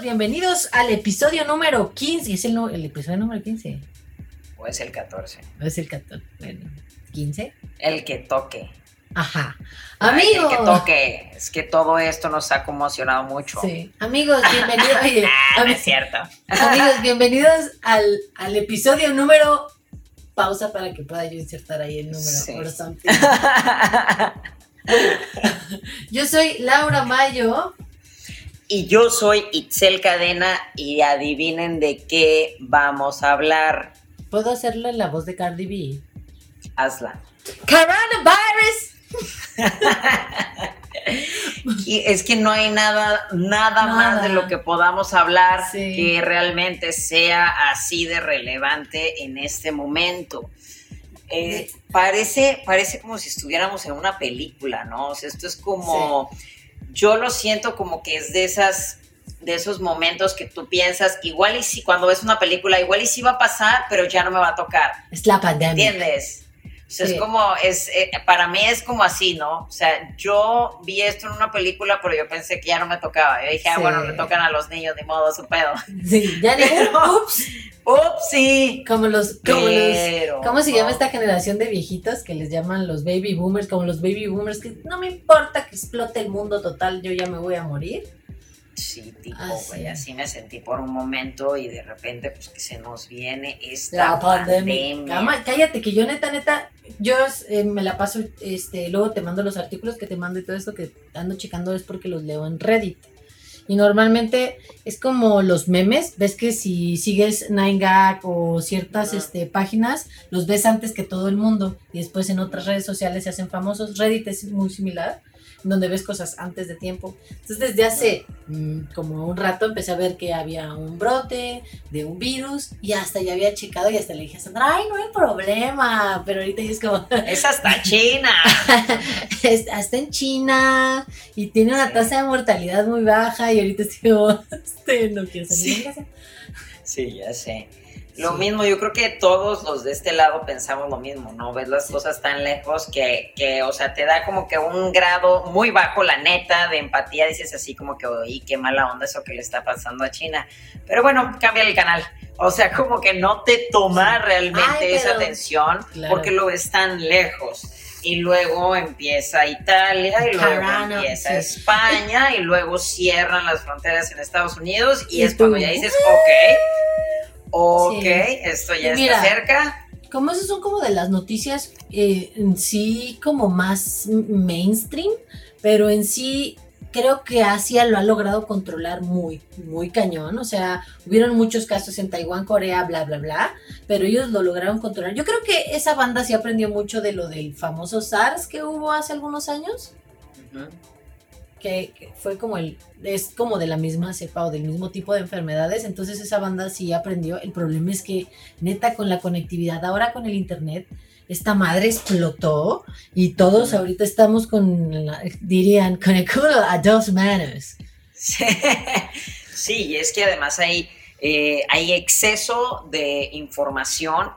bienvenidos al episodio número 15. ¿Es el, el episodio número 15? ¿O es el 14? ¿O es el 14? Bueno, ¿15? El que toque. Ajá. Amigos. El que toque. Es que todo esto nos ha conmocionado mucho. Sí. Amigos, bienvenidos. ah, no es cierto. Amigos, bienvenidos al, al, episodio número. Pausa para que pueda yo insertar ahí el número. Sí. yo soy Laura Mayo. Y yo soy Itzel Cadena y adivinen de qué vamos a hablar. ¿Puedo hacerle la voz de Cardi B? Hazla. Coronavirus. y es que no hay nada, nada, más de lo que podamos hablar que realmente sea así de relevante en este momento. Eh, parece, parece como si estuviéramos en una película, ¿no? O sea, esto es como, yo lo siento como que es de esas de esos momentos que tú piensas, igual y si cuando ves una película, igual y si va a pasar, pero ya no me va a tocar. Es la pandemia. ¿Entiendes? Sea, es como, es, eh, para mí es como así, ¿no? O sea, yo vi esto en una película, pero yo pensé que ya no me tocaba. Yo dije, ah, bueno, le tocan a los niños, de modo, su pedo. Sí, ya digo, ups. Ups, sí. Como los, como los, ¿cómo se llama esta generación de viejitos que les llaman los baby boomers? Como los baby boomers, que no me importa que explote el mundo total, yo ya me voy a morir. Sí, tipo, así. así me sentí por un momento y de repente, pues que se nos viene esta pandemia. cállate, que yo neta, neta, yo eh, me la paso, este, luego te mando los artículos que te mando y todo esto que ando checando es porque los leo en Reddit. Y normalmente es como los memes, ves que si sigues 9gag o ciertas este, páginas, los ves antes que todo el mundo y después en otras redes sociales se hacen famosos. Reddit es muy similar donde ves cosas antes de tiempo. Entonces desde hace mm, como un rato empecé a ver que había un brote de un virus y hasta ya había checado y hasta le dije a Sandra, ay, no hay problema, pero ahorita es como... Es hasta China. hasta en China y tiene una tasa de mortalidad muy baja y ahorita estoy como, este, no quiero salir de casa. Sí, ya sé. Lo mismo, yo creo que todos los de este lado pensamos lo mismo, ¿no? Ves las cosas tan lejos que, que, o sea, te da como que un grado muy bajo, la neta, de empatía. Dices así como que, oye, qué mala onda eso que le está pasando a China. Pero bueno, cambia el canal. O sea, como que no te toma realmente esa atención porque lo ves tan lejos y luego empieza Italia y luego empieza España y luego cierran las fronteras en Estados Unidos y, es cuando ya dices, ok, Ok, esto ya está cerca. Como esos son como de las noticias eh, en sí como más mainstream, pero en sí creo que Asia lo ha logrado controlar muy, muy cañón. O sea, hubieron muchos casos en Taiwán, Corea, bla, bla, bla, pero ellos lo lograron controlar. Yo creo que esa banda sí aprendió mucho de lo del famoso SARS que hubo hace algunos años que, fue como el, es como de la misma cepa o del mismo tipo de enfermedades, entonces esa banda sí aprendió. El problema es que, neta, con la conectividad, ahora con el internet, esta madre explotó y todos ahorita estamos con, dirían, con el culo a dos manos. Sí, y es que además hay, eh, hay exceso de información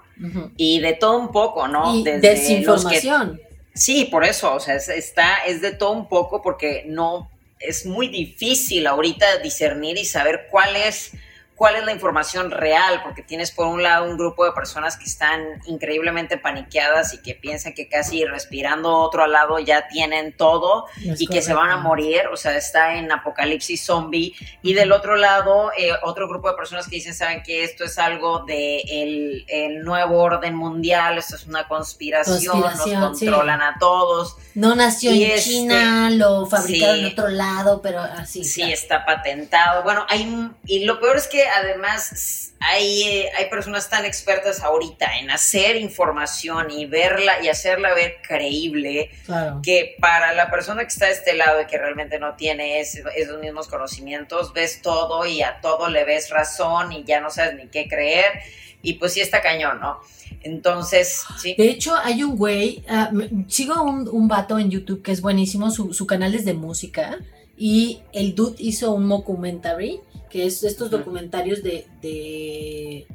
y de todo un poco, ¿no? Y desinformación. Sí, por eso, o sea, está, es de todo un poco porque no, es muy difícil ahorita discernir y saber cuál es cuál es la información real, porque tienes por un lado un grupo de personas que están increíblemente paniqueadas y que piensan que casi respirando otro al lado ya tienen todo y que se van a morir, o sea, está en apocalipsis zombie, y del otro lado eh, otro grupo de personas que dicen, saben que esto es algo de el, nuevo orden mundial, esto es una conspiración, nos controlan a todos. No nació en China, lo fabricaron en otro lado, pero así. Sí, está patentado. Bueno, hay, y lo peor es que además hay, eh, hay personas tan expertas ahorita en hacer información y verla y hacerla ver creíble que para la persona que está de este lado y que realmente no tiene esos mismos conocimientos, ves todo y a todo le ves razón y ya no sabes ni qué creer y pues sí está cañón, ¿no? Entonces, sí. De hecho, hay un güey, ah, sigo un, un vato en YouTube que es buenísimo, su, su canal es de música y el dude hizo un documentary que es estos documentarios de,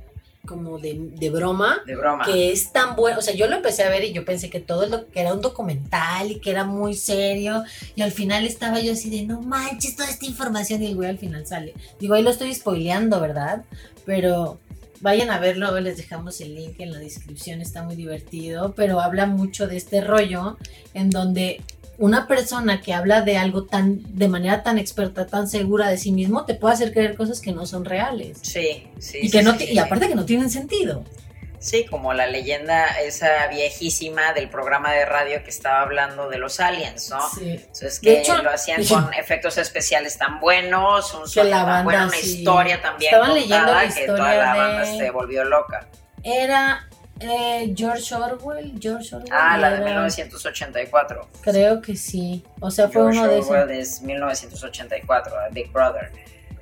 como de, de broma, De broma. que es tan bueno, o sea, yo lo empecé a ver y yo pensé que todo lo que era un documental y que era muy serio y al final estaba yo así de no manches toda esta información y el güey al final sale. Digo, ahí lo estoy spoileando, ¿verdad? Pero vayan a verlo, les dejamos el link en la descripción, está muy divertido, pero habla mucho de este rollo en donde una persona que habla de algo tan de manera tan experta, tan segura de sí mismo, te puede hacer creer cosas que no son reales. Sí, sí. Y que sí, no sí, y sí. aparte que no tienen sentido. Sí, como la leyenda esa viejísima del programa de radio que estaba hablando de los aliens, ¿no? Sí. Entonces De que hecho, lo hacían con efectos especiales tan buenos, un sonido tan bueno, banda, una sí. historia también Estaban leyendo que toda la banda de- se volvió loca. Era eh, George Orwell, George Orwell. Ah, la de era- 1984. Creo que sí. O sea, fue George uno de esos. Orwell es 1984, a Big Brother.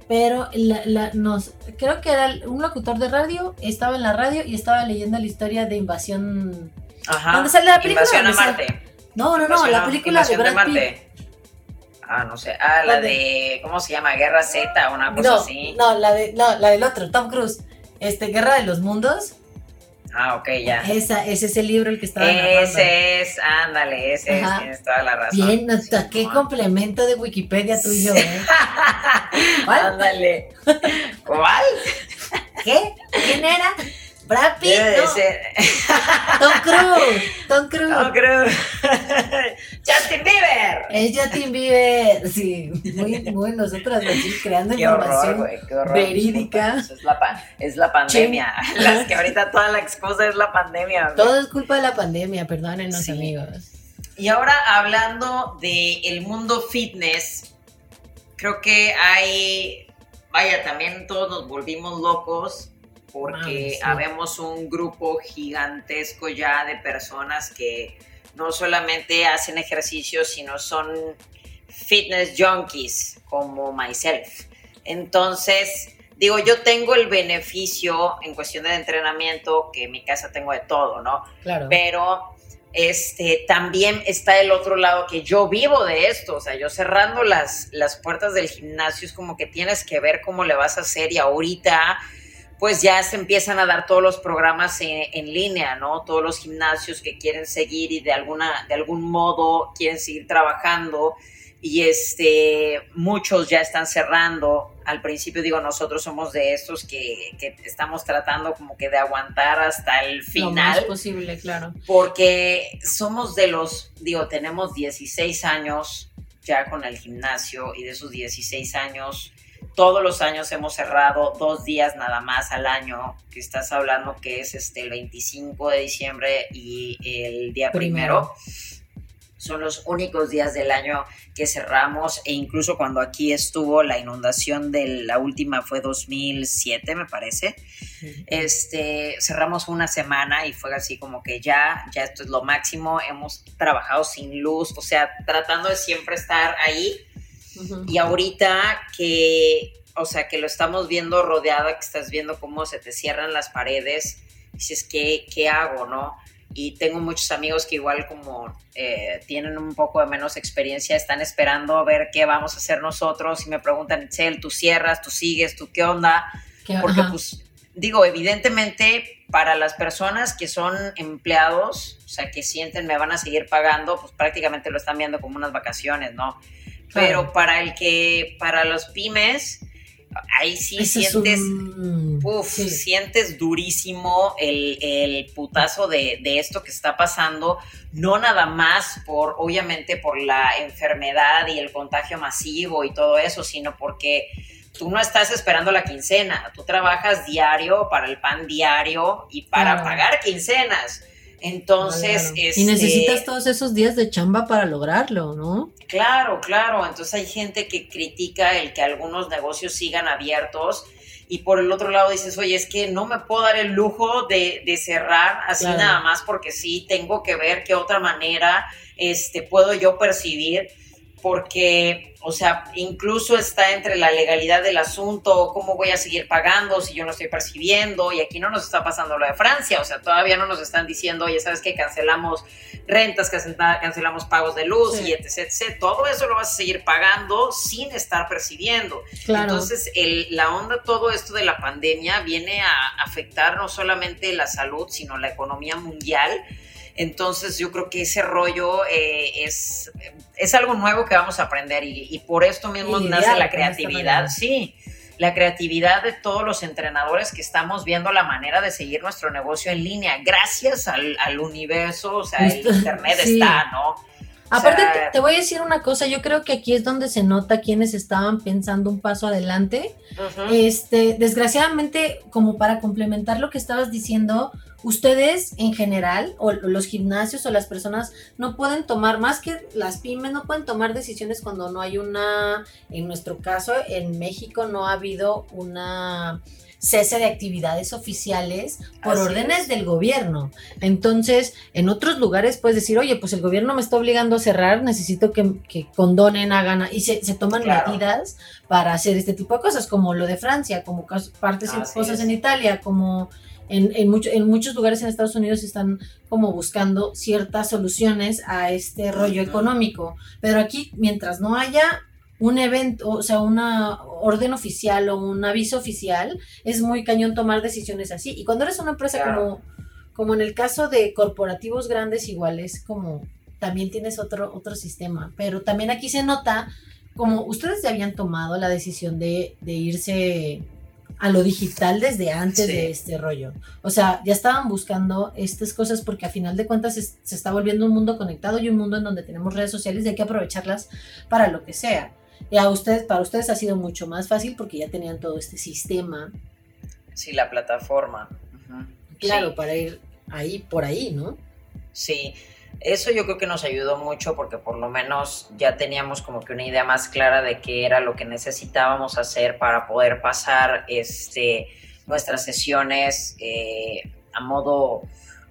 Pero la, la- nos, creo que era un locutor de radio, estaba en la radio y estaba leyendo la historia de invasión. Ajá. ¿Dónde sale la película? Invasión a. Marte. No, no, no, la película de Brad Pitt. Marte. Ah, no sé. Ah, la de. ¿Cómo se llama? Guerra Z, una cosa No, así. no, la de, no, la del otro, Tom Cruise. Este, Guerra de los Mundos. Ah, ok, ya. Esa, ese es el libro el que estaba narrando. Ese es, ándale, ese Ajá. es, tienes toda la razón. Bien, hasta qué complemento de Wikipedia tuyo, ¿eh? ¿Cuál? Ándale. ¿Cuál? ¿Qué? ¿Quién era? Brad Pitt, Debe de no, ser. Tom Cruise, Tom Cruise. No creo. Justin Bieber. Es Justin Bieber, sí, muy, muy nosotras así creando Qué horror, información. güey, qué horror. verídica. Es la, es la pandemia. Las que ahorita toda la excusa es la pandemia. Todo es culpa de la pandemia, perdónenos Sí. amigos. Y ahora hablando del el mundo fitness, creo que hay, vaya, también todos nos volvimos locos porque sí. habemos un grupo gigantesco ya de personas que no solamente hacen ejercicio, sino son fitness junkies como myself. Entonces, digo, yo tengo el beneficio en cuestión de entrenamiento, que en mi casa tengo de todo, ¿no? Claro. pero este, también está el otro lado que yo vivo de esto, o sea, yo cerrando las, las puertas del gimnasio es como que tienes que ver cómo le vas a hacer y ahorita pues ya se empiezan a dar todos los programas en, en línea, ¿no? Todos los gimnasios que quieren seguir y de, alguna, de algún modo quieren seguir trabajando y este, muchos ya están cerrando. Al principio digo, nosotros somos de estos que, que estamos tratando como que de aguantar hasta el Lo más final posible, claro. porque somos de los, digo, tenemos 16 años ya con el gimnasio y de esos 16 años, todos los años hemos cerrado dos días nada más al año, que estás hablando que es este el 25 de diciembre y el día primero. Primero. Son los únicos días del año que cerramos e incluso cuando aquí estuvo la inundación de la última fue 2007 me parece este, cerramos una semana y fue así como que ya, ya esto es lo máximo, hemos trabajado sin luz, o sea, tratando de siempre estar ahí Y ahorita que, o sea, que lo estamos viendo rodeada, que estás viendo cómo se te cierran las paredes, dices, ¿qué, qué hago, no? Y tengo muchos amigos que igual como eh, tienen un poco de menos experiencia, están esperando a ver qué vamos a hacer nosotros y me preguntan, Itzel, ¿tú cierras, tú sigues, tú qué onda? Que- Porque, ajá. pues, digo, evidentemente, para las personas que son empleados, o sea, que sienten me van a seguir pagando, pues prácticamente lo están viendo como unas vacaciones, ¿no? Pero para el que, para los pymes, ahí sí sientes, un- uf, sí. sientes durísimo el, el putazo de, de esto que está pasando, no nada más por, obviamente, por la enfermedad y el contagio masivo y todo eso, sino porque tú no estás esperando la quincena, tú trabajas diario para el pan diario y para pagar quincenas. Entonces, Claro. este, Y necesitas todos esos días de chamba para lograrlo, ¿no? Claro, claro. Entonces hay gente que critica el que algunos negocios sigan abiertos y por el otro lado dices, oye, es que no me puedo dar el lujo de, de cerrar así Claro. nada más porque sí, tengo que ver qué otra manera este, puedo yo percibir porque, o sea, incluso está entre la legalidad del asunto, cómo voy a seguir pagando si yo no estoy percibiendo, y aquí no nos está pasando lo de Francia, o sea, todavía no nos están diciendo, oye, ¿sabes qué? Cancelamos rentas, cancelamos pagos de luz y etc, etc. Todo eso lo vas a seguir pagando sin estar percibiendo. Entonces, el, la onda, todo esto de la pandemia viene a afectar no solamente la salud, sino la economía mundial entonces yo creo que ese rollo eh, es, es algo nuevo que vamos a aprender y, por esto mismo nace la creatividad, sí, la creatividad de todos los entrenadores que estamos viendo la manera de seguir nuestro negocio en línea, gracias al, universo, o sea, el Internet está, ¿no? Aparte, te, voy a decir una cosa, yo creo que aquí es donde se nota quienes estaban pensando un paso adelante. Este, desgraciadamente, como para complementar lo que estabas diciendo, ustedes en general, o los gimnasios o las personas, no pueden tomar, más que las pymes, no pueden tomar decisiones cuando no hay una, en nuestro caso, en México no ha habido una cese de actividades oficiales por órdenes del gobierno. Entonces, en otros lugares puedes decir, oye, pues el gobierno me está obligando a cerrar, necesito que, condonen, hagan, y se, toman medidas para hacer este tipo de cosas, como lo de Francia, como partes y cosas en Italia, como en, en, en, muchos lugares en Estados Unidos están como buscando ciertas soluciones a este rollo económico. Pero aquí, mientras no haya un evento, o sea, una orden oficial o un aviso oficial, es muy cañón tomar decisiones así. Y cuando eres una empresa como, como en el caso de corporativos grandes, igual es como también tienes otro, otro sistema. Pero también aquí se nota como ustedes ya habían tomado la decisión de, de irse a lo digital desde antes de este rollo. O sea, ya estaban buscando estas cosas porque a final de cuentas se, está volviendo un mundo conectado y un mundo en donde tenemos redes sociales y hay que aprovecharlas para lo que sea. Y a ustedes, para ustedes ha sido mucho más fácil porque ya tenían todo este sistema. Sí, la plataforma. Claro, para ir ahí, por ahí, ¿no? Sí, eso yo creo que nos ayudó mucho porque por lo menos ya teníamos como que una idea más clara de qué era lo que necesitábamos hacer para poder pasar este, nuestras sesiones eh, a, modo,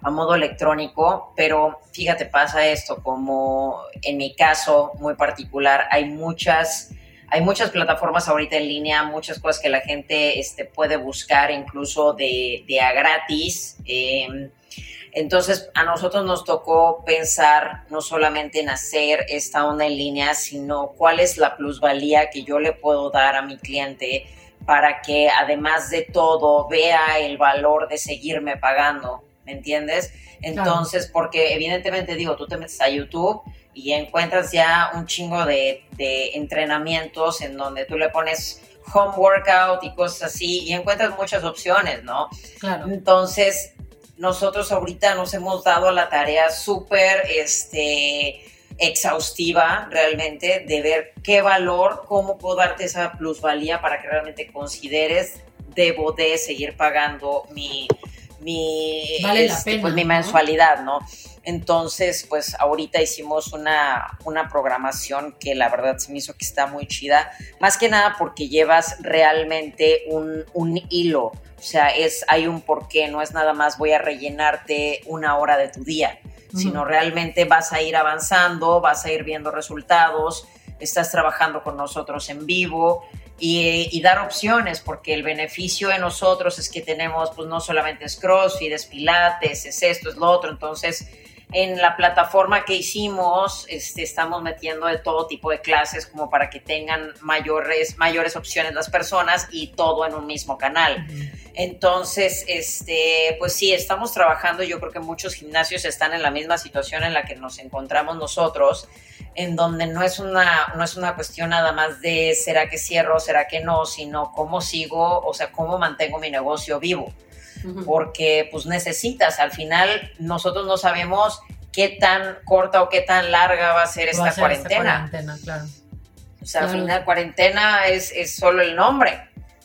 a modo electrónico. Pero fíjate, pasa esto, como en mi caso muy particular, hay muchas hay muchas plataformas ahorita en línea, muchas cosas que la gente este, puede buscar incluso de, a gratis. Eh, entonces, a nosotros nos tocó pensar no solamente en hacer esta onda en línea, sino cuál es la plusvalía que yo le puedo dar a mi cliente para que además de todo vea el valor de seguirme pagando, ¿me entiendes? Entonces, porque evidentemente digo, tú te metes a YouTube y encuentras ya un chingo de, de entrenamientos en donde tú le pones home workout y cosas así y encuentras muchas opciones, ¿no? Claro. Entonces, nosotros ahorita nos hemos dado la tarea súper este, exhaustiva realmente de ver qué valor, cómo puedo darte esa plusvalía para que realmente consideres debo de seguir pagando mi, mi, este, pues, mi mensualidad, ¿no? Entonces, pues ahorita hicimos una, una programación que la verdad se me hizo que está muy chida, más que nada porque llevas realmente un, un hilo, o sea, es, hay un porqué, no es nada más voy a rellenarte una hora de tu día, sino realmente vas a ir avanzando, vas a ir viendo resultados, estás trabajando con nosotros en vivo, y, dar opciones, porque el beneficio de nosotros es que tenemos, pues no solamente es CrossFit, es Pilates, es esto, es lo otro, entonces en la plataforma que hicimos, este, estamos metiendo de todo tipo de clases como para que tengan mayores, mayores opciones las personas y todo en un mismo canal. Entonces, este, pues sí, estamos trabajando. Yo creo que muchos gimnasios están en la misma situación en la que nos encontramos nosotros, en donde no es una, no es una cuestión nada más de será que cierro, será que no, sino cómo sigo, o sea, cómo mantengo mi negocio vivo porque pues necesitas, al final nosotros no sabemos qué tan corta o qué tan larga va a ser esta cuarentena. O sea, al final cuarentena es, es, solo el nombre.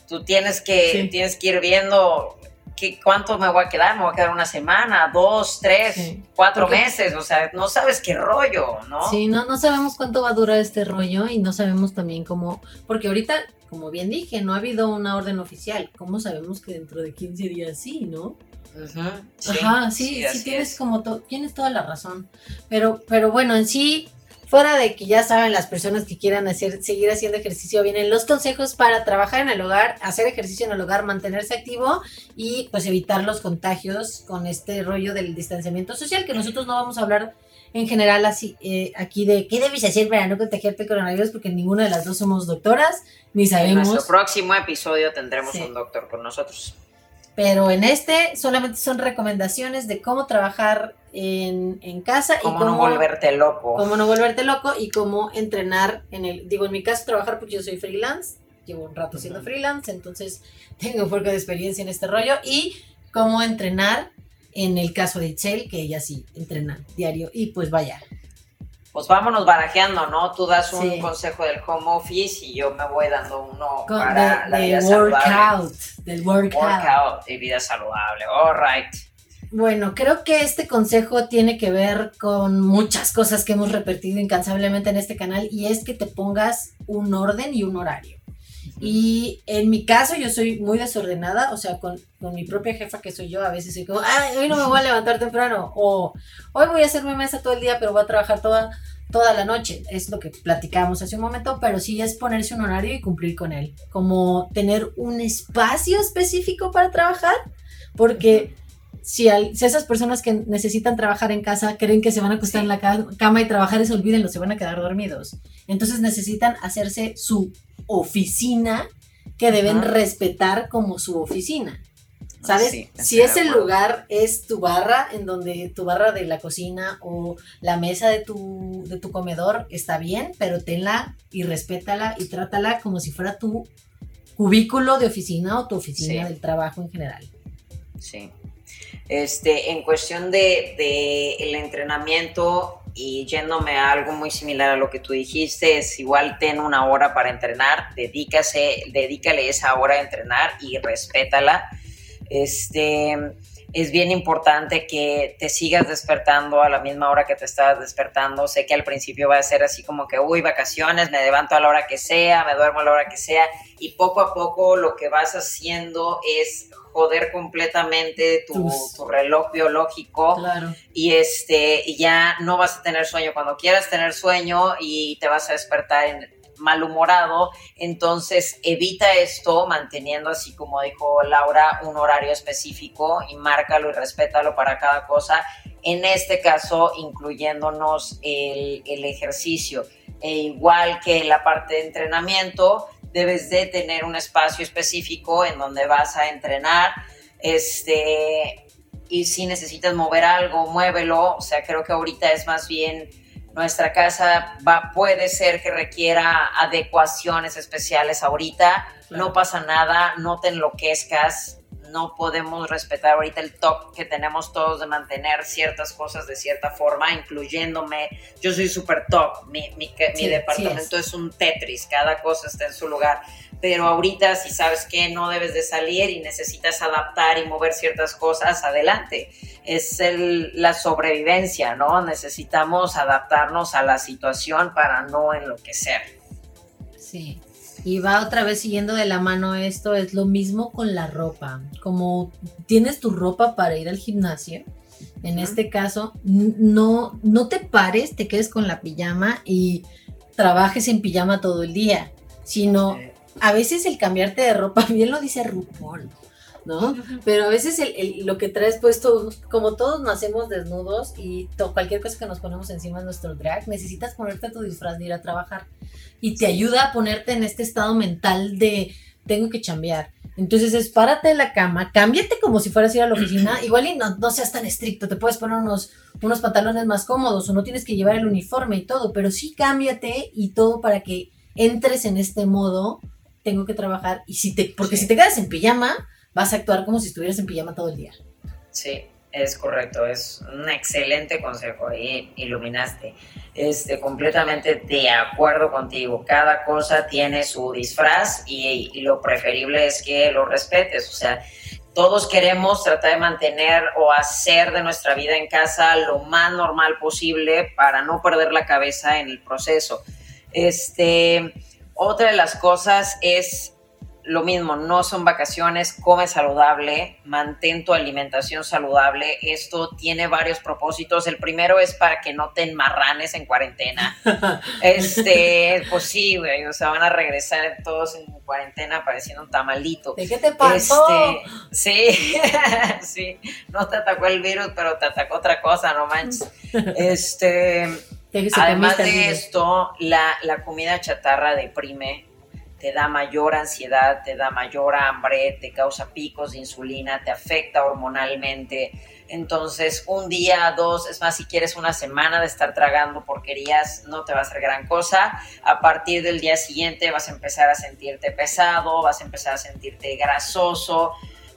Tú tienes que, tienes que ir viendo qué, cuánto me voy a quedar, me voy a quedar una semana, dos, tres, cuatro meses, o sea, no sabes qué rollo, ¿no? Sí, no, no sabemos cuánto va a durar este rollo y no sabemos también cómo, porque ahorita como bien dije, no ha habido una orden oficial. ¿Cómo sabemos que dentro de 15 días sí, no? Ajá, sí, sí, tienes como tienes toda la razón. Pero, pero bueno, en sí Fuera de que ya saben las personas que quieran hacer, seguir haciendo ejercicio, vienen los consejos para trabajar en el hogar, hacer ejercicio en el hogar, mantenerse activo y pues evitar los contagios con este rollo del distanciamiento social, que nosotros no vamos a hablar en general así eh, aquí de qué debes hacer para no contagiarte coronavirus, porque ninguna de las dos somos doctoras, ni sabemos. En nuestro próximo episodio tendremos un doctor con nosotros. Pero en este solamente son recomendaciones de cómo trabajar en, casa y cómo no volverte loco. Cómo no volverte loco y cómo entrenar en el, digo, en mi caso trabajar porque yo soy freelance, llevo un rato siendo freelance, entonces tengo un poco de experiencia en este rollo y cómo entrenar en el caso de Itzel, que ella sí entrena diario y pues vaya. Pues vámonos barajeando, ¿no? Tú das un consejo del home office y yo me voy dando uno para la vida workout, Del workout. Workout y vida saludable. All right. Bueno, creo que este consejo tiene que ver con muchas cosas que hemos repetido incansablemente en este canal y es que te pongas un orden y un horario. Y en mi caso yo soy muy desordenada, o sea, con, mi propia jefa que soy yo, a veces soy como, ay, hoy no me voy a levantar temprano, o hoy voy a hacerme mesa todo el día, pero voy a trabajar toda, toda la noche. Es lo que platicábamos hace un momento, pero sí es ponerse un horario y cumplir con él. Como tener un espacio específico para trabajar, porque si, si, esas personas que necesitan trabajar en casa creen que se van a acostar en la cama y trabajar, eso olvídenlo, se van a quedar dormidos. Entonces necesitan hacerse su oficina que deben respetar como su oficina. ¿Sabes? si ese lugar es tu barra, en donde tu barra de la cocina o la mesa de tu, de tu comedor está bien, pero tenla y respétala y trátala como si fuera tu cubículo de oficina o tu oficina del trabajo en general. Sí. Este, en cuestión de, de el entrenamiento, y yéndome a algo muy similar a lo que tú dijiste, es igual ten una hora para entrenar, dedícase, dedícale esa hora a entrenar y respétala. Este, es bien importante que te sigas despertando a la misma hora que te estás despertando. Sé que al principio va a ser así como que, uy, vacaciones, me levanto a la hora que sea, me duermo a la hora que sea, y poco a poco lo que vas haciendo es joder completamente tu, reloj biológico y este y ya no vas a tener sueño. Cuando quieras tener sueño y te vas a despertar en, malhumorado, entonces evita esto manteniendo así como dijo Laura un horario específico y márcalo y respétalo para cada cosa, en este caso incluyéndonos el, el ejercicio, e igual que la parte de entrenamiento, debes de tener un espacio específico en donde vas a entrenar, este, y si necesitas mover algo, muévelo, o sea, creo que ahorita es más bien nuestra casa va, puede ser que requiera adecuaciones especiales ahorita, no pasa nada, no te enloquezcas, no podemos respetar ahorita el top que tenemos todos de mantener ciertas cosas de cierta forma, incluyéndome. Yo soy súper top, mi, mi, departamento es. un Tetris, cada cosa está en su lugar. Pero ahorita si sabes que no debes de salir y necesitas adaptar y mover ciertas cosas, adelante. Es el, la sobrevivencia, ¿no? Necesitamos adaptarnos a la situación para no enloquecer. Sí. Y va otra vez siguiendo de la mano esto, es lo mismo con la ropa. Como tienes tu ropa para ir al gimnasio, en este caso, no, no te pares, te quedes con la pijama y trabajes en pijama todo el día, sino a veces el cambiarte de ropa, bien lo dice RuPaul, ¿no? Pero a veces lo que traes puesto, como todos nacemos desnudos y cualquier cosa que nos ponemos encima de nuestro drag, necesitas ponerte tu disfraz de ir a trabajar. Y te ayuda a ponerte en este estado mental de tengo que chambear. Entonces es párate de la cama, cámbiate como si fueras a ir a la oficina, igual y no, no, seas tan estricto, te puedes poner unos, unos pantalones más cómodos o no tienes que llevar el uniforme y todo, pero sí cámbiate y todo para que entres en este modo, tengo que trabajar y si te, porque si te quedas en pijama, vas a actuar como si estuvieras en pijama todo el día. Sí, es correcto, es un excelente consejo y iluminaste. Este, completamente de acuerdo contigo. Cada cosa tiene su disfraz y, y, lo preferible es que lo respetes. O sea, todos queremos tratar de mantener o hacer de nuestra vida en casa lo más normal posible para no perder la cabeza en el proceso. Este, otra de las cosas es lo mismo, no son vacaciones, come saludable, mantén tu alimentación saludable. Esto tiene varios propósitos. El primero es para que no te enmarranes en cuarentena. Este, pues sí, güey, o sea, van a regresar todos en cuarentena pareciendo un tamalito. ¿De qué te pasó? Este, sí, sí, no te atacó el virus, pero te atacó otra cosa, no manches. Este, además de esto, la, la comida chatarra deprime te da mayor ansiedad, te da mayor hambre, te causa picos de insulina, te afecta hormonalmente. Entonces, un día, dos, es más, si quieres una semana de estar tragando porquerías, no te va a hacer gran cosa. A partir del día siguiente vas a empezar a sentirte pesado, vas a empezar a sentirte grasoso,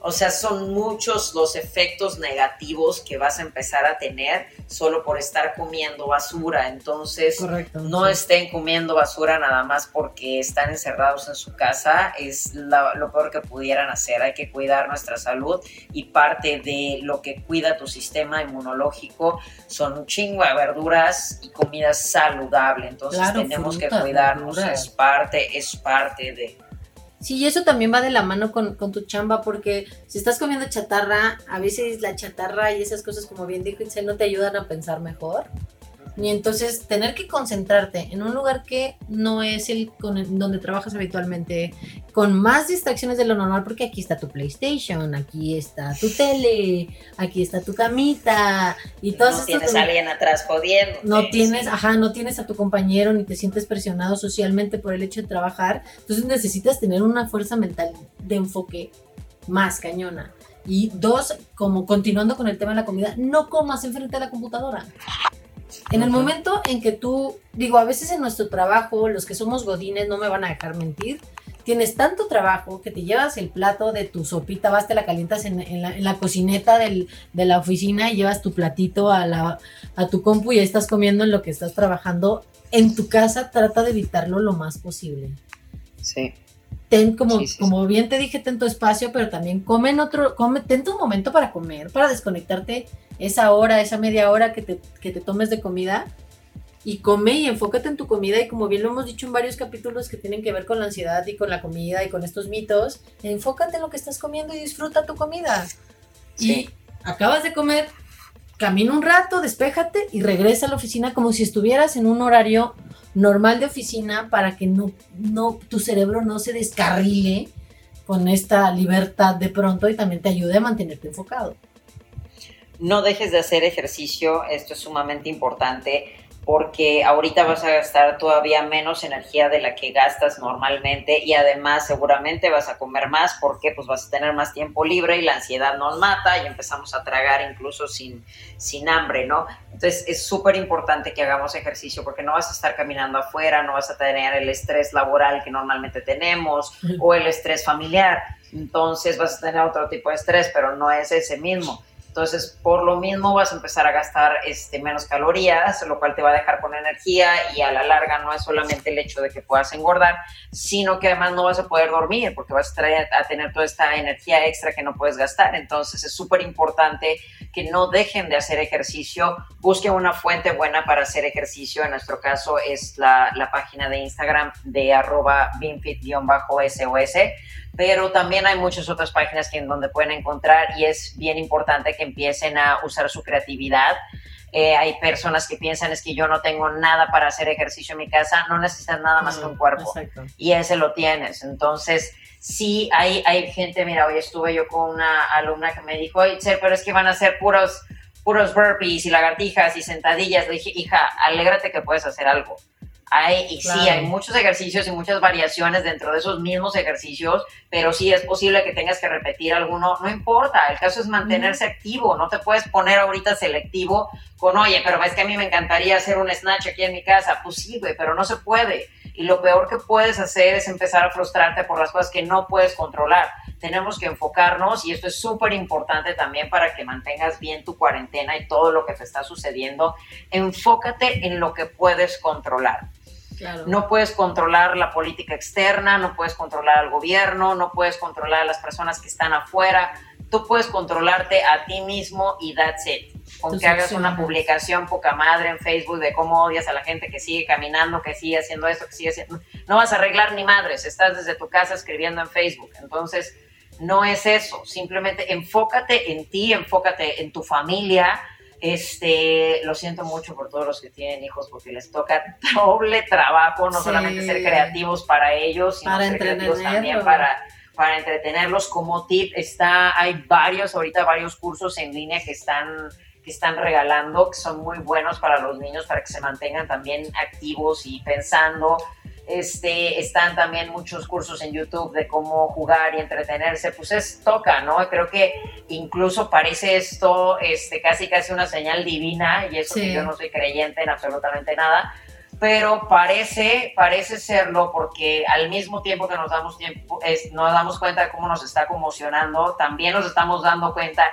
o sea, son muchos los efectos negativos que vas a empezar a tener solo por estar comiendo basura. Entonces, no estén comiendo basura nada más porque están encerrados en su casa. Es lo peor que pudieran hacer. Hay que cuidar nuestra salud y parte de lo que cuida tu sistema inmunológico son un chingo de verduras y comida saludable. Entonces, tenemos que cuidarnos. Es parte, es parte de... Sí, y eso también va de la mano con, con, tu chamba, porque si estás comiendo chatarra, a veces la chatarra y esas cosas, como bien dijo Itzel, no te ayudan a pensar mejor. Y entonces tener que concentrarte en un lugar que no es el con donde trabajas habitualmente, con más distracciones de lo normal, porque aquí está tu PlayStation, aquí está tu tele, aquí está tu camita y todas No tienes a alguien atrás jodiendo. No tienes, ajá, no tienes a tu compañero ni te sientes presionado socialmente por el hecho de trabajar. Entonces necesitas tener una fuerza mental de enfoque más cañona. Y dos, como continuando con el tema de la comida, no comas enfrente de la computadora. En el momento en que tú, digo, a veces en nuestro trabajo, los que somos godines no me van a dejar mentir, tienes tanto trabajo que te llevas el plato de tu sopita, vas, te la calientas en, la, cocineta de la oficina y llevas tu platito a, la, a tu compu y estás comiendo en lo que estás trabajando. En tu casa trata de evitarlo lo más posible. Sí. Ten como, como bien te dije, ten tu espacio, pero también come en otro, come, ten tu momento para comer, para desconectarte esa hora, esa media hora que te, que te tomes de comida y come y enfócate en tu comida. Y como bien lo hemos dicho en varios capítulos que tienen que ver con la ansiedad y con la comida y con estos mitos, enfócate en lo que estás comiendo y disfruta tu comida. Y acabas de comer, camina un rato, despéjate y regresa a la oficina como si estuvieras en un horario normal de oficina para que no, no tu cerebro no se descarrile con esta libertad de pronto y también te ayude a mantenerte enfocado. No dejes de hacer ejercicio, esto es sumamente importante porque ahorita vas a gastar todavía menos energía de la que gastas normalmente y además seguramente vas a comer más porque pues vas a tener más tiempo libre y la ansiedad nos mata y empezamos a tragar incluso sin, sin hambre, ¿no? Entonces es súper importante que hagamos ejercicio porque no vas a estar caminando afuera, no vas a tener el estrés laboral que normalmente tenemos o el estrés familiar. Entonces vas a tener otro tipo de estrés, pero no es ese mismo. Entonces, por lo mismo vas a empezar a gastar este, menos calorías, lo cual te va a dejar con energía y a la larga no es solamente el hecho de que puedas engordar, sino que además no vas a poder dormir porque vas a, traer, a tener toda esta energía extra que no puedes gastar. Entonces, es súper importante que no dejen de hacer ejercicio, busquen una fuente buena para hacer ejercicio. En nuestro caso es la, la página de Instagram de arroba binfit-sos pero también hay muchas otras páginas que en donde pueden encontrar y es bien importante que empiecen a usar su creatividad. Eh, hay personas que piensan es que yo no tengo nada para hacer ejercicio en mi casa, no necesitas nada más que un cuerpo y ese lo tienes. Entonces, sí, hay, hay gente, mira, hoy estuve yo con una alumna que me dijo, pero es que van a ser puros, puros burpees y lagartijas y sentadillas. Le dije, hija, alégrate que puedes hacer algo. Hay, y sí, hay muchos ejercicios y muchas variaciones dentro de esos mismos ejercicios, pero sí es posible que tengas que repetir alguno, no importa, el caso es mantenerse activo, no te puedes poner ahorita selectivo con, oye, pero es que a mí me encantaría hacer un snatch aquí en mi casa, pues sí, pero no se puede. Y lo peor que puedes hacer es empezar a frustrarte por las cosas que no puedes controlar. Tenemos que enfocarnos y esto es súper importante también para que mantengas bien tu cuarentena y todo lo que te está sucediendo. Enfócate en lo que puedes controlar. No puedes controlar la política externa, no puedes controlar al gobierno, no puedes controlar a las personas que están afuera. Tú puedes controlarte a ti mismo y that's it. con que hagas una publicación poca madre en Facebook de cómo odias a la gente que sigue caminando, que sigue haciendo esto, que sigue haciendo... No vas a arreglar ni madres, estás desde tu casa escribiendo en Facebook. Entonces, no es eso, simplemente enfócate en ti, enfócate en tu familia. Este, lo siento mucho por todos los que tienen hijos porque les toca doble trabajo, no solamente ser creativos para ellos, sino ser creativos también para para entretenerlos. Como tip está hay varios ahorita varios cursos en línea que están que están regalando que son muy buenos para los niños para que se mantengan también activos y pensando este, están también muchos cursos en YouTube de cómo jugar y entretenerse, pues es toca, ¿no? Creo que incluso parece esto este, casi casi una señal divina, y eso que yo no soy creyente en absolutamente nada, pero parece, parece serlo porque al mismo tiempo que nos damos, tiempo, nos damos cuenta de cómo nos está conmocionando, también nos estamos dando cuenta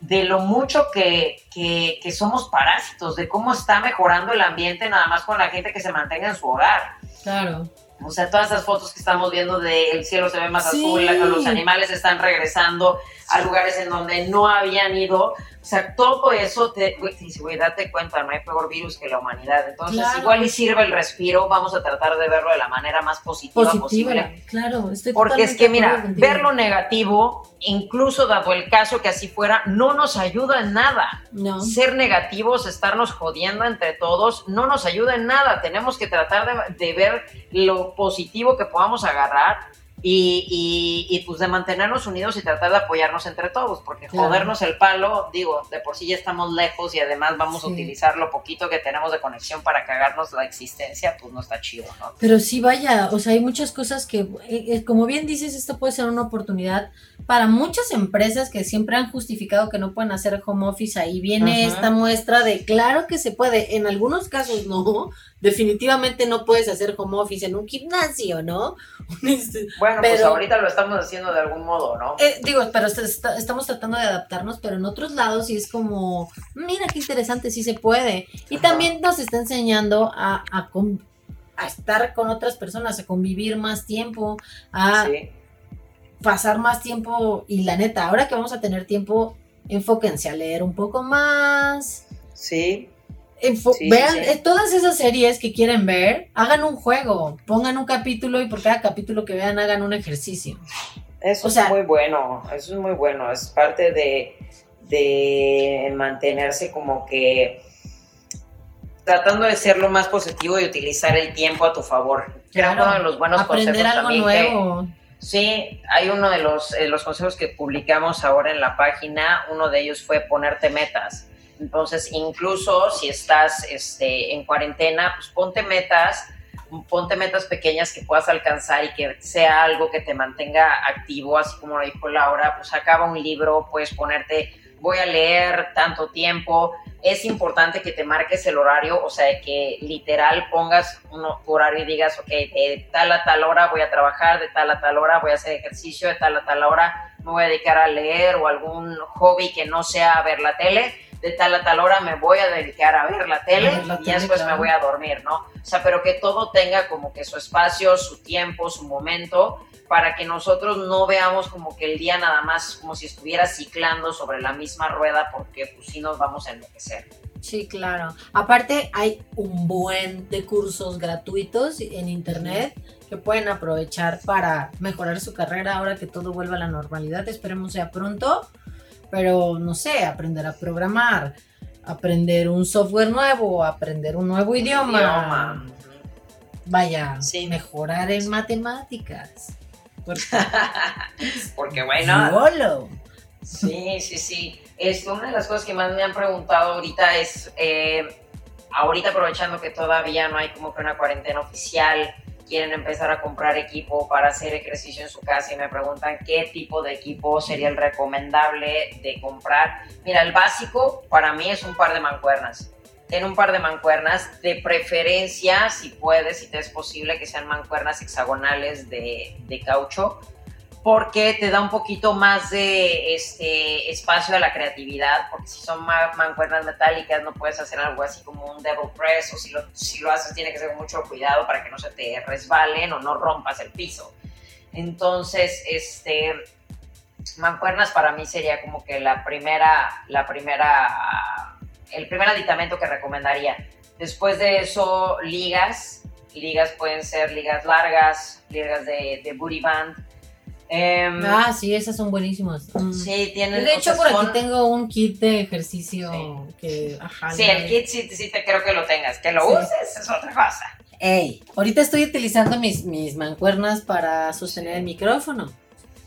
de lo mucho que, que, que, somos parásitos, de cómo está mejorando el ambiente nada más con la gente que se mantenga en su hogar. Claro. O sea, todas esas fotos que estamos viendo de el cielo se ve más azul, los animales están regresando a lugares en donde no habían ido. O sea, todo eso, te, güey, date cuenta, no hay peor virus que la humanidad. Entonces, igual y sirve el respiro, vamos a tratar de verlo de la manera más positiva, posible. Claro, estoy Porque es que, mira, ver lo negativo, incluso dado el caso que así fuera, no nos ayuda en nada. No. Ser negativos, estarnos jodiendo entre todos, no nos ayuda en nada. Tenemos que tratar de, de ver lo positivo que podamos agarrar y, y, pues de mantenernos unidos y tratar de apoyarnos entre todos, porque jodernos el palo, digo, de por sí ya estamos lejos y además vamos a utilizar lo poquito que tenemos de conexión para cagarnos la existencia, pues no está chido, ¿no? Pero sí, vaya, o sea, hay muchas cosas que, eh, eh, como bien dices, esto puede ser una oportunidad para muchas empresas que siempre han justificado que no pueden hacer home office. Ahí viene esta muestra de, claro que se puede, en algunos casos no, definitivamente no puedes hacer home office en un gimnasio, ¿no? Este, bueno, pues ahorita lo estamos haciendo de algún modo, ¿no? Eh, digo, pero estamos tratando de adaptarnos, pero en otros lados sí es como, mira qué interesante, sí se puede. Y también nos está enseñando a, a, estar con otras personas, a convivir más tiempo, a pasar más tiempo. Y la neta, ahora que vamos a tener tiempo, enfóquense a leer un poco más. Sí vean todas esas series que quieren ver, hagan un juego, pongan un capítulo y por cada capítulo que vean hagan un ejercicio. Eso es muy bueno, eso es muy bueno, es parte de, de mantenerse como que tratando de ser lo más positivo y utilizar el tiempo a tu favor. Creo uno de los buenos Aprender algo nuevo. sí, hay uno de los, eh, los consejos que publicamos ahora en la página, uno de ellos fue ponerte metas entonces, incluso si estás este, en cuarentena, pues ponte metas, ponte metas pequeñas que puedas alcanzar y que sea algo que te mantenga activo, así como lo dijo Laura, pues acaba un libro, puedes ponerte, voy a leer tanto tiempo. Es importante que te marques el horario, o sea, que literal pongas un horario y digas, ok, de tal a tal hora voy a trabajar, de tal a tal hora voy a hacer ejercicio, de tal a tal hora me voy a dedicar a leer o algún hobby que no sea ver la tele de tal a tal hora me voy a dedicar a ver la tele y después me voy a dormir, ¿no? O sea, pero que todo tenga como que su espacio, su tiempo, su momento, para que nosotros no veamos como que el día nada más como si estuviera ciclando sobre la misma rueda, porque pues sí nos vamos a enloquecer. Sí, claro. Aparte hay un buen de cursos gratuitos en internet que pueden aprovechar para mejorar su carrera ahora que todo vuelva a la normalidad. Esperemos sea pronto pero no sé, aprender a programar, aprender un software nuevo, aprender un nuevo idioma. Vaya, mejorar en matemáticas. Porque, bueno. Sí, sí, sí. Es una de las cosas que más me han preguntado ahorita es, eh, ahorita aprovechando que todavía no hay como que una cuarentena oficial, quieren empezar a comprar equipo para hacer ejercicio en su casa y me preguntan qué tipo de equipo sería el recomendable de comprar. Mira, el básico para mí es un par de mancuernas. Ten un par de mancuernas, de preferencia, si puedes, si te es posible, que sean mancuernas hexagonales de, de caucho porque te da un poquito más de este espacio a la creatividad, porque si son mancuernas metálicas no puedes hacer algo así como un double press, o si lo, si lo haces tiene que ser mucho cuidado para que no se te resbalen o no rompas el piso. Entonces, este, mancuernas para mí sería como que la primera, la primera el primer aditamento que recomendaría. Después de eso, ligas. Ligas pueden ser ligas largas, ligas de, de booty band. Em, ah, sí, esas son buenísimas. Mm. Sí, tienen. De hecho, por aquí tengo un kit de ejercicio que. sí, el kit sí, sí, te creo que lo tengas. Que lo uses es otra cosa. Ey, ahorita estoy utilizando mis, mis mancuernas para sostener el micrófono.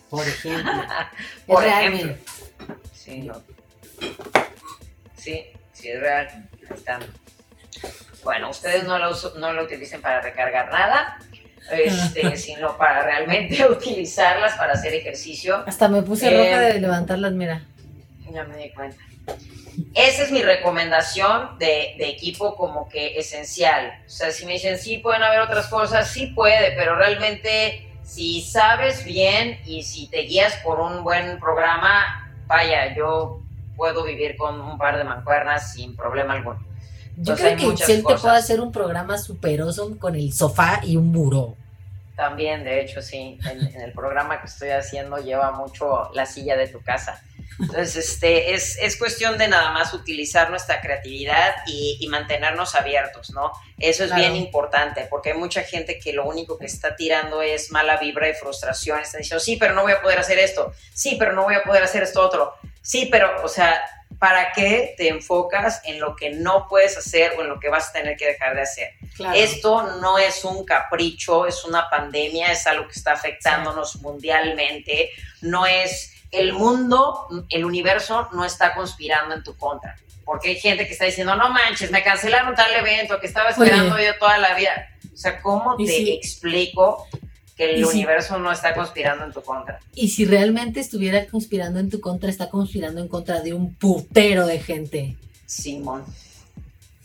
Por ejemplo. por ejemplo. Sí, no. Sí, sí, es real. Está. Bueno, ustedes no lo, no lo utilicen para recargar nada, este, sino para realmente utilizarlas para hacer ejercicio. Hasta me puse roja de levantarlas, mira. Ya me di cuenta. Esa es mi recomendación de, de, equipo como que esencial. O sea, si me dicen, sí, pueden haber otras cosas, sí puede, pero realmente si sabes bien y si te guías por un buen programa, vaya, yo puedo vivir con un par de mancuernas sin problema alguno. Yo creo que Excel te puede hacer un programa superoso con el sofá y un muro. También, de hecho, sí. En, el programa que estoy haciendo lleva mucho la silla de tu casa. Entonces, este, es, es cuestión de nada más utilizar nuestra creatividad y, mantenernos abiertos, ¿no? Eso es bien importante, porque hay mucha gente que lo único que está tirando es mala vibra y frustración. Está diciendo, sí, pero no voy a poder hacer esto. Sí, pero no voy a poder hacer esto otro. Sí, pero, o sea, ¿para qué te enfocas en lo que no puedes hacer o en lo que vas a tener que dejar de hacer? Esto no es un capricho, es una pandemia, es algo que está afectándonos mundialmente, no es el mundo, el universo no está conspirando en tu contra. Porque hay gente que está diciendo, no manches, me cancelaron tal evento que estaba esperando yo toda la vida. O sea, ¿cómo te explico que el universo no está conspirando en tu contra. Y si realmente estuviera conspirando en tu contra, está conspirando en contra de un putero de gente. Simón.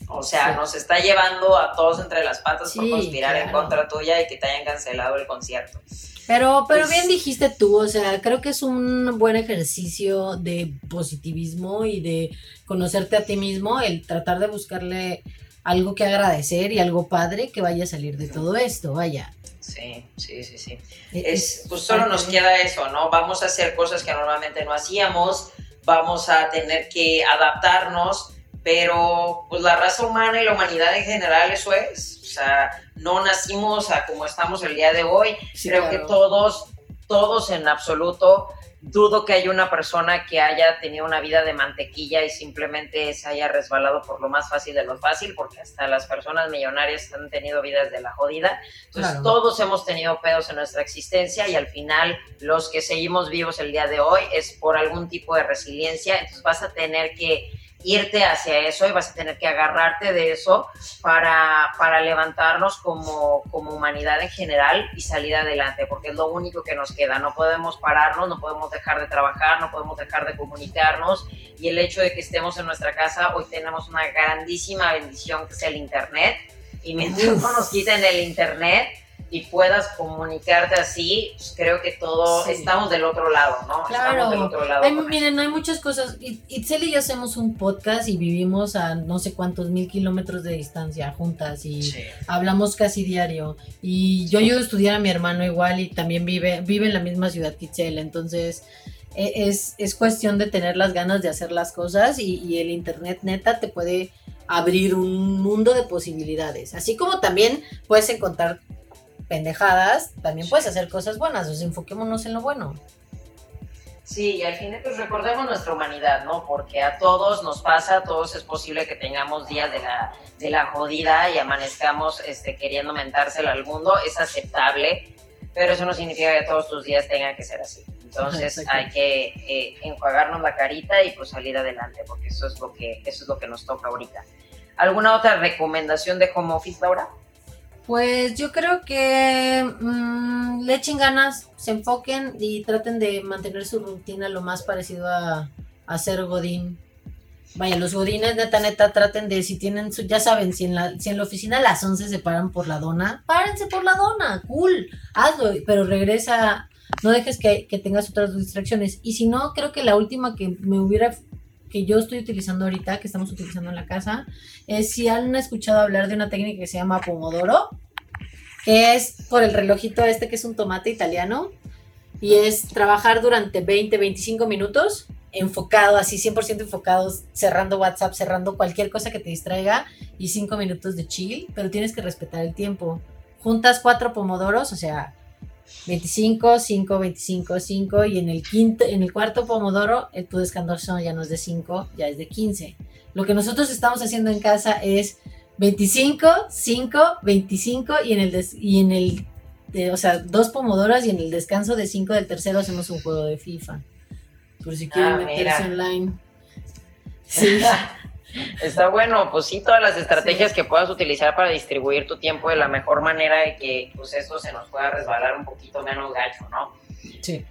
O sea, nos está llevando a todos entre las patas por conspirar en contra tuya y que te hayan cancelado el concierto. Pero, pero pues bien dijiste tú, o sea, creo que es un buen ejercicio de positivismo y de conocerte a ti mismo, el tratar de buscarle algo que agradecer y algo padre que vaya a salir de todo esto, vaya. Sí, sí, sí, sí. Es, pues solo nos queda eso, ¿no? Vamos a hacer cosas que normalmente no hacíamos, vamos a tener que adaptarnos, pero pues la raza humana y la humanidad en general eso es. O sea, no nacimos a como estamos el día de hoy. Creo que todos, todos en absoluto dudo que haya una persona que haya tenido una vida de mantequilla y simplemente se haya resbalado por lo más fácil de lo fácil, porque hasta las personas millonarias han tenido vidas de la jodida. Entonces, todos hemos tenido pedos en nuestra existencia y al final los que seguimos vivos el día de hoy es por algún tipo de resiliencia. Entonces, vas a tener que irte hacia eso y vas a tener que agarrarte de eso para, para levantarnos como, como humanidad en general y salir adelante, porque es lo único que nos queda. No podemos pararnos, no podemos dejar de trabajar, no podemos dejar de comunicarnos y el hecho de que estemos en nuestra casa, hoy tenemos una grandísima bendición que es el Internet y mientras no nos quiten el Internet, y puedas comunicarte así, pues creo que todo estamos del otro lado, ¿no? Claro. Estamos del otro lado. miren, hay muchas cosas. Itzel y yo hacemos un podcast y vivimos a no sé cuántos mil kilómetros de distancia juntas y hablamos casi diario. Y yo ayudo a estudiar a mi hermano igual y también vive, vive en la misma ciudad que Itzel. Entonces, e, es, es cuestión de tener las ganas de hacer las cosas y, y el internet neta te puede abrir un mundo de posibilidades. Así como también puedes encontrar pendejadas, también puedes hacer cosas buenas, o sea, enfoquémonos en lo bueno. Sí, y al final pues recordemos nuestra humanidad, ¿no? Porque a todos nos pasa, a todos es posible que tengamos días de la, de la jodida y amanezcamos este, queriendo mentárselo al mundo, es aceptable, pero eso no significa que todos tus días tengan que ser así. Entonces hay que eh, enjuagarnos la carita y pues salir adelante, porque eso es lo que, eso es lo que nos toca ahorita. ¿Alguna otra recomendación de home office, Laura? Pues yo creo que mm, le echen ganas, se enfoquen y traten de mantener su rutina lo más parecido a, a ser Godín. Vaya, los godines, neta, neta, traten de, si tienen su, ya saben, si en la, si en la oficina a las 11 se paran por la dona, párense por la dona, cool, hazlo, pero regresa, no dejes que, que tengas otras distracciones. Y si no, creo que la última que me hubiera que yo estoy utilizando ahorita, que estamos utilizando en la casa, es si han escuchado hablar de una técnica que se llama Pomodoro, que es por el relojito este que es un tomate italiano, y es trabajar durante 20, 25 minutos enfocado, así 100% enfocado, cerrando WhatsApp, cerrando cualquier cosa que te distraiga y cinco minutos de chill, pero tienes que respetar el tiempo. Juntas cuatro pomodoros, o sea, 25, 5, 25, 5 y en el quinto, en el cuarto pomodoro el, tu descanso ya no es de 5, ya es de 15. Lo que nosotros estamos haciendo en casa es 25, 5, 25 y en el y en el o sea, dos pomodoras y en el descanso de 5 del tercero hacemos un juego de FIFA. Por si quieren ah, meterse online. Sí. Está bueno, pues sí, todas las estrategias que puedas utilizar para distribuir tu tiempo de la mejor manera y que pues esto se nos pueda resbalar un poquito menos gacho, ¿no? Sí.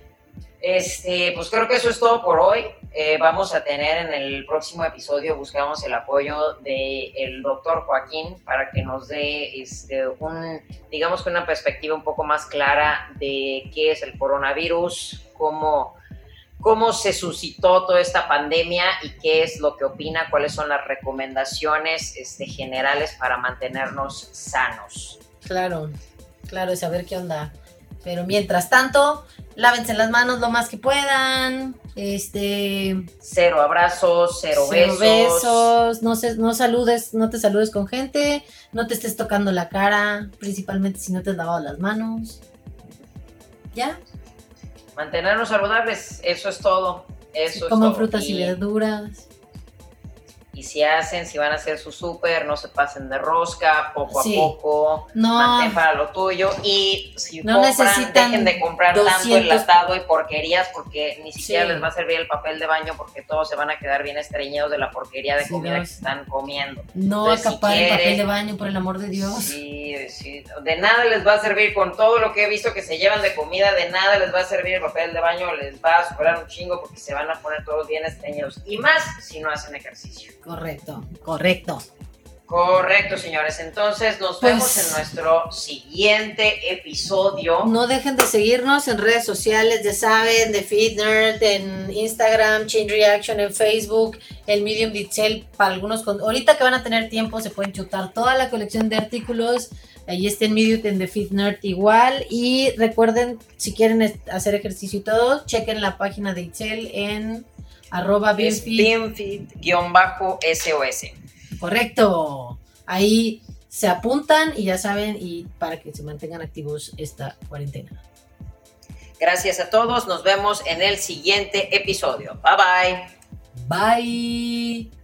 Este, pues creo que eso es todo por hoy. Eh, vamos a tener en el próximo episodio, buscamos el apoyo del el doctor Joaquín para que nos dé este, un, digamos que una perspectiva un poco más clara de qué es el coronavirus, cómo cómo se suscitó toda esta pandemia y qué es lo que opina, cuáles son las recomendaciones este, generales para mantenernos sanos. Claro, claro, saber qué onda. Pero mientras tanto, lávense las manos lo más que puedan. Este. Cero abrazos, cero, besos. No, se, no saludes, no te saludes con gente. No te estés tocando la cara, principalmente si no te has lavado las manos. ¿Ya? Mantenernos saludables, eso es todo. Eso Como frutas y, verduras. Y si hacen, si van a hacer su súper, no se pasen de rosca, poco a poco, no. mantén para lo tuyo. Y si no compran, dejen de comprar tanto enlatado y porquerías, porque ni siquiera les va a servir el papel de baño, porque todos se van a quedar bien estreñidos de la porquería de comida que están comiendo. No acapar el papel de baño, por el amor de Dios. Sí, sí, de nada les va a servir con todo lo que he visto que se llevan de comida, de nada les va a servir el papel de baño, les va a superar un chingo porque se van a poner todos bien estreñidos. Y más si no hacen ejercicio. Correcto, correcto. Correcto, señores. Entonces nos pues vemos en nuestro siguiente episodio. No dejen de seguirnos en redes sociales, ya saben, de FitNerd, en Instagram, Chain Reaction, en Facebook, el Medium Detail para algunos. Ahorita que van a tener tiempo, se pueden chutar toda la colección de artículos. Ahí está en Medium, en The Fit Nerd igual. Y recuerden, si quieren hacer ejercicio y todo, chequen la página de Itzel en arroba BeamFit-SOS. Correcto. Ahí se apuntan y ya saben, y para que se mantengan activos esta cuarentena. Gracias a todos, nos vemos en el siguiente episodio. Bye bye. Bye.